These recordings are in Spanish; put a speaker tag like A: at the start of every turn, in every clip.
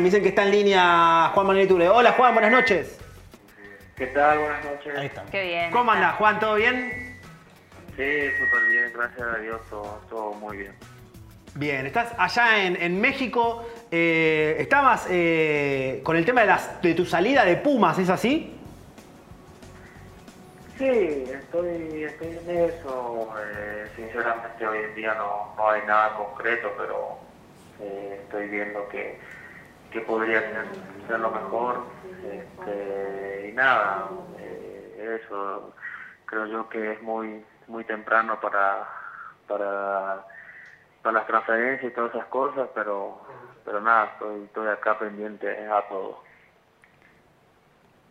A: Me dicen que está en línea Juan Manuel Iturbe. Hola Juan, buenas noches.
B: ¿Qué tal? Buenas noches.
C: Ahí está.
D: Qué bien.
A: ¿Cómo andás Juan? ¿Todo bien?
B: Sí, súper bien, gracias a Dios, todo, todo muy bien.
A: Bien, estás allá en, en México. eh, estabas eh, con el tema de, las, de tu salida de Pumas, ¿es así?
B: Sí, estoy, estoy en eso. eh, sinceramente hoy en día no, no hay nada concreto, pero eh, estoy viendo que, que podría ser, ser lo mejor. Este, y nada, eh, eso creo yo que es muy muy temprano para, para, para las transferencias y todas esas cosas, pero, pero nada, estoy, estoy acá pendiente a todo.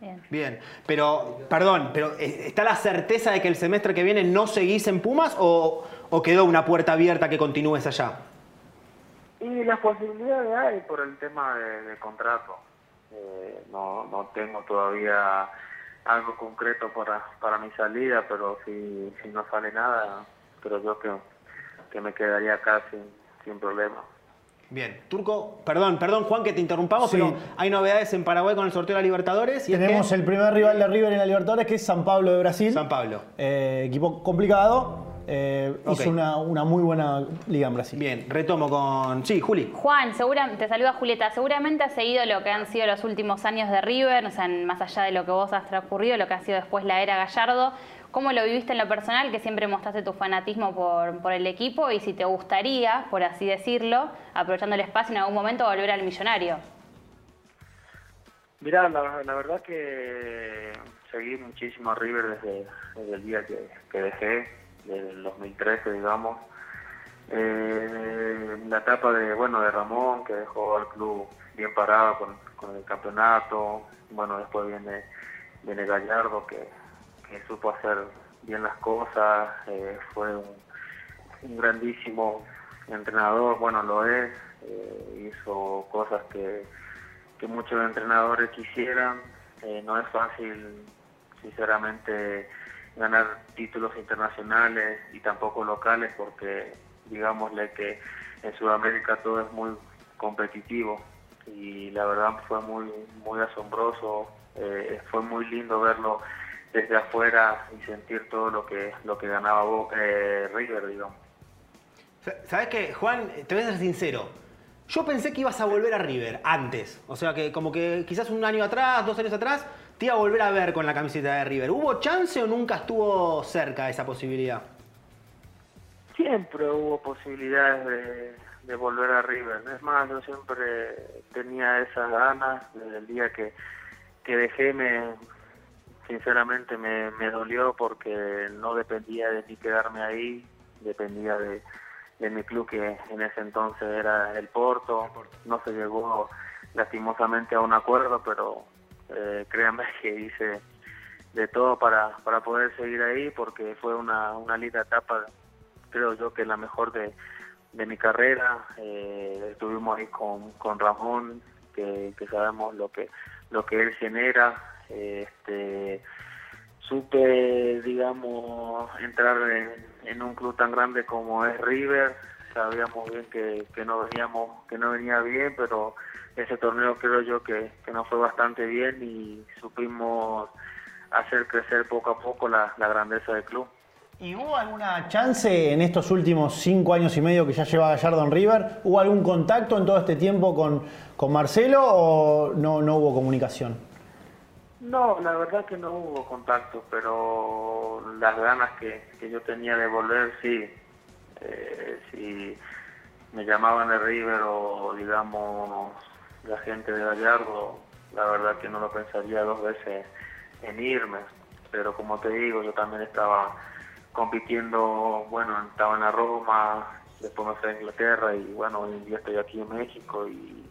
D: Bien.
A: Bien, pero, perdón, pero eh, ¿está la certeza de que el semestre que viene no seguís en Pumas o, o quedó una puerta abierta que continúes allá?
B: Y las posibilidades hay por el tema de, de contrato. Eh, no, no tengo todavía algo concreto para, para mi salida, pero si, si no sale nada, creo yo que, que me quedaría acá sin, sin problema.
A: Bien, Turco, perdón, perdón Juan que te interrumpamos,
C: Sí.
A: pero hay novedades en Paraguay con el sorteo de la Libertadores. Y es
C: Tenemos
A: que-
C: el primer rival de River en la Libertadores, que es San Pablo de Brasil.
A: San Pablo.
C: Eh, equipo complicado. Eh. Hizo una, una muy buena liga en Brasil.
A: Bien, retomo con... Sí, Juli.
D: Juan, segura, te saluda Julieta. Seguramente has seguido lo que han sido los últimos años de River, o sea, más allá de lo que vos has transcurrido, lo que ha sido después la era Gallardo. ¿Cómo lo viviste en lo personal? Que siempre mostraste tu fanatismo por, por el equipo y si te gustaría, por así decirlo, aprovechando el espacio en algún momento, volver al millonario.
B: Mirá, la, la verdad que seguí muchísimo a River desde, desde el día que, que dejé, desde el 2013, digamos. Eh, la etapa de, bueno, de Ramón, que dejó al club bien parado con, el campeonato. Bueno, después viene, viene Gallardo, que, que supo hacer bien las cosas. eh, fue un, grandísimo entrenador, bueno, lo es. eh, hizo cosas que que muchos entrenadores quisieran. No es fácil, sinceramente, ganar títulos internacionales y tampoco locales porque, digámosle que en Sudamérica todo es muy competitivo y la verdad fue muy muy asombroso, eh, fue muy lindo verlo desde afuera y sentir todo lo que lo que ganaba Bo- eh, River, digamos.
A: ¿Sabes qué, Juan? Te voy a ser sincero. Yo pensé que ibas a volver a River antes. O sea, que como que quizás un año atrás, dos años atrás, te iba a volver a ver con la camiseta de River. ¿Hubo chance o nunca estuvo cerca esa posibilidad?
B: Siempre hubo posibilidades de, de volver a River. Es más, yo siempre tenía esas ganas. Desde el día que, que dejé, me, sinceramente me, me dolió porque no dependía de mí quedarme ahí, dependía de, de mi club que en ese entonces era el Porto. No se llegó lastimosamente a un acuerdo, pero eh, créanme que hice de todo para, para poder seguir ahí porque fue una, una linda etapa creo yo que la mejor de, de mi carrera. Eh, estuvimos ahí con, con Ramón, que, sabemos lo que lo que él genera. Este, supe, digamos, entrar en, en un club tan grande como es River. Sabíamos bien que, que no veníamos, que no venía bien, pero ese torneo creo yo que, que nos fue bastante bien y supimos hacer crecer poco a poco la, la grandeza del club.
C: ¿Y hubo alguna chance en estos últimos cinco años y medio que ya lleva Gallardo en River? ¿Hubo algún contacto en todo este tiempo con, con Marcelo o no, no hubo comunicación?
B: No, la verdad que no hubo contacto, pero las ganas que, que yo tenía de volver, sí. Eh, si me llamaban de River o, digamos, la gente de Gallardo, la verdad que no lo pensaría dos veces en irme. Pero como te digo, yo también estaba compitiendo, bueno, estaba en la Roma, después me fui a Inglaterra y bueno, hoy en día estoy aquí en México y...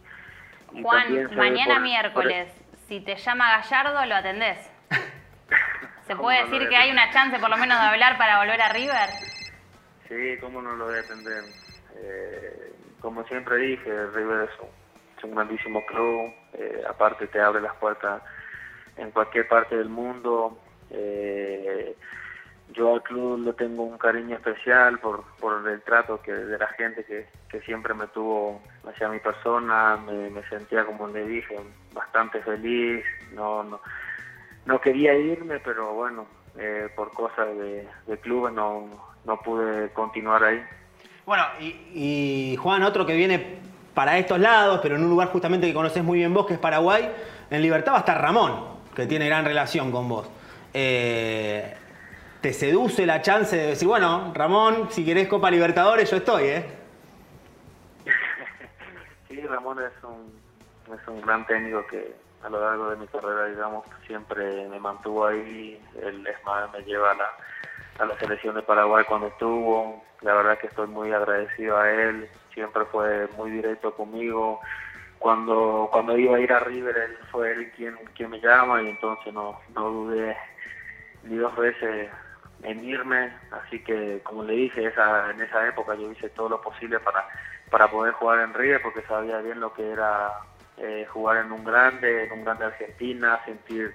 B: y
D: Juan, mañana
B: por-
D: miércoles, si te llama Gallardo, lo atendés. ¿Se
B: ¿Cómo
D: puede decir que hay una chance por lo menos de hablar para volver a River?
B: Sí, cómo no lo voy a atender. Eh, como siempre dije, River es un, es un grandísimo club, eh, aparte te abre las puertas en cualquier parte del mundo. Eh, yo al club le tengo un cariño especial por, por el trato que de la gente que, que siempre me tuvo hacia mi persona, me, me sentía, como le dije, bastante feliz, no, no, no quería irme, pero bueno, eh, por cosas de, de clubes no, no pude continuar ahí.
A: Bueno, y, y, Juan, otro que viene para estos lados, pero en un lugar justamente que conoces muy bien vos, que es Paraguay, en Libertad va a estar Ramón, que tiene gran relación con vos. Eh, ¿Te seduce la chance de decir, bueno, Ramón, si querés Copa Libertadores, yo estoy, ¿eh?
B: sí, Ramón es un, es un gran técnico que a lo largo de mi carrera, digamos, siempre me mantuvo ahí. Él es más, me lleva a la, a la selección de Paraguay cuando estuvo. La verdad que estoy muy agradecido a él. Siempre fue muy directo conmigo. Cuando cuando iba a ir a River, él fue él quien, quien me llama y entonces no, no dudé ni dos veces en irme. Así que, como le dije, esa, en esa época yo hice todo lo posible para, para poder jugar en River porque sabía bien lo que era eh, jugar en un grande, en un grande Argentina, sentir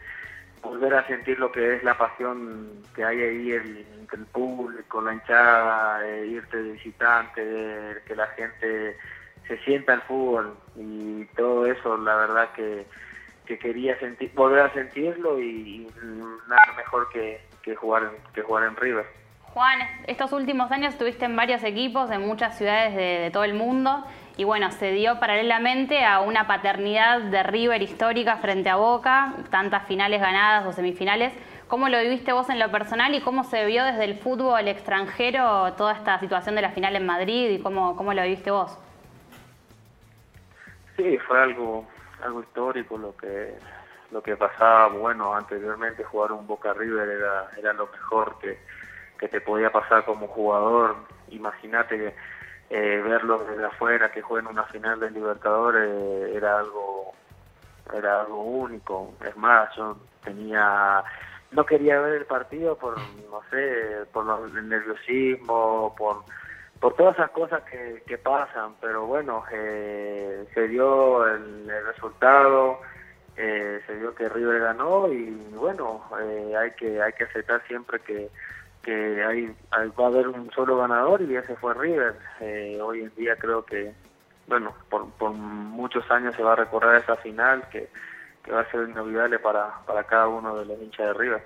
B: volver a sentir lo que es la pasión que hay ahí el, entre el público, la hinchada, eh, irte de visitante, que la gente se sienta el fútbol y todo eso, la verdad que, que quería sentir, volver a sentirlo y, nada mejor que, que, jugar en, que jugar en River.
D: Juan, estos últimos años estuviste en varios equipos de muchas ciudades de, de todo el mundo y bueno, se dio paralelamente a una paternidad de River histórica frente a Boca, tantas finales ganadas o semifinales. ¿Cómo lo viviste vos en lo personal y cómo se vio desde el fútbol extranjero toda esta situación de la final en Madrid y cómo, cómo lo viviste vos?
B: Sí, fue algo algo histórico lo que lo que pasaba. Bueno, anteriormente jugar un Boca River era era lo mejor que, que te podía pasar como jugador. Imagínate que eh, verlos desde afuera que jueguen una final de Libertadores eh, era algo era algo único. Es más yo tenía no quería ver el partido por no sé por el nerviosismo por por todas esas cosas que, que pasan. Pero bueno eh, se dio el, el resultado eh, se dio que River ganó y bueno eh, hay que hay que aceptar siempre que que hay, va a haber un solo ganador y ese fue River. Eh, hoy en día creo que, bueno, por, muchos años se va a recordar esa final que, que va a ser inolvidable para, para cada uno de los hinchas de River.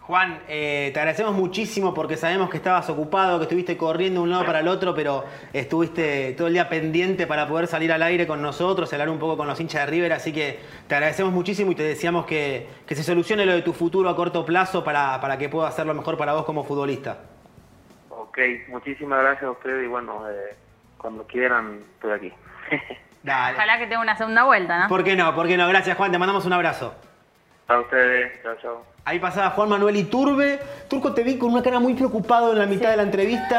A: Juan, eh, te agradecemos muchísimo porque sabemos que estabas ocupado, que estuviste corriendo de un lado para el otro, pero estuviste todo el día pendiente para poder salir al aire con nosotros, hablar un poco con los hinchas de River, así que te agradecemos muchísimo y te deseamos que, que se solucione lo de tu futuro a corto plazo para, para que pueda hacer lo mejor para vos como futbolista.
B: Ok, muchísimas gracias a ustedes y bueno, eh, cuando quieran estoy aquí.
D: Dale. Ojalá que tenga una segunda vuelta, ¿no?
A: ¿Por qué no? ¿Por qué no? Gracias Juan, te mandamos un abrazo.
B: A ustedes, chao, chao.
A: Ahí pasaba Juan Manuel Iturbe. Turco, te vi con una cara muy preocupado en la mitad sí. de la entrevista.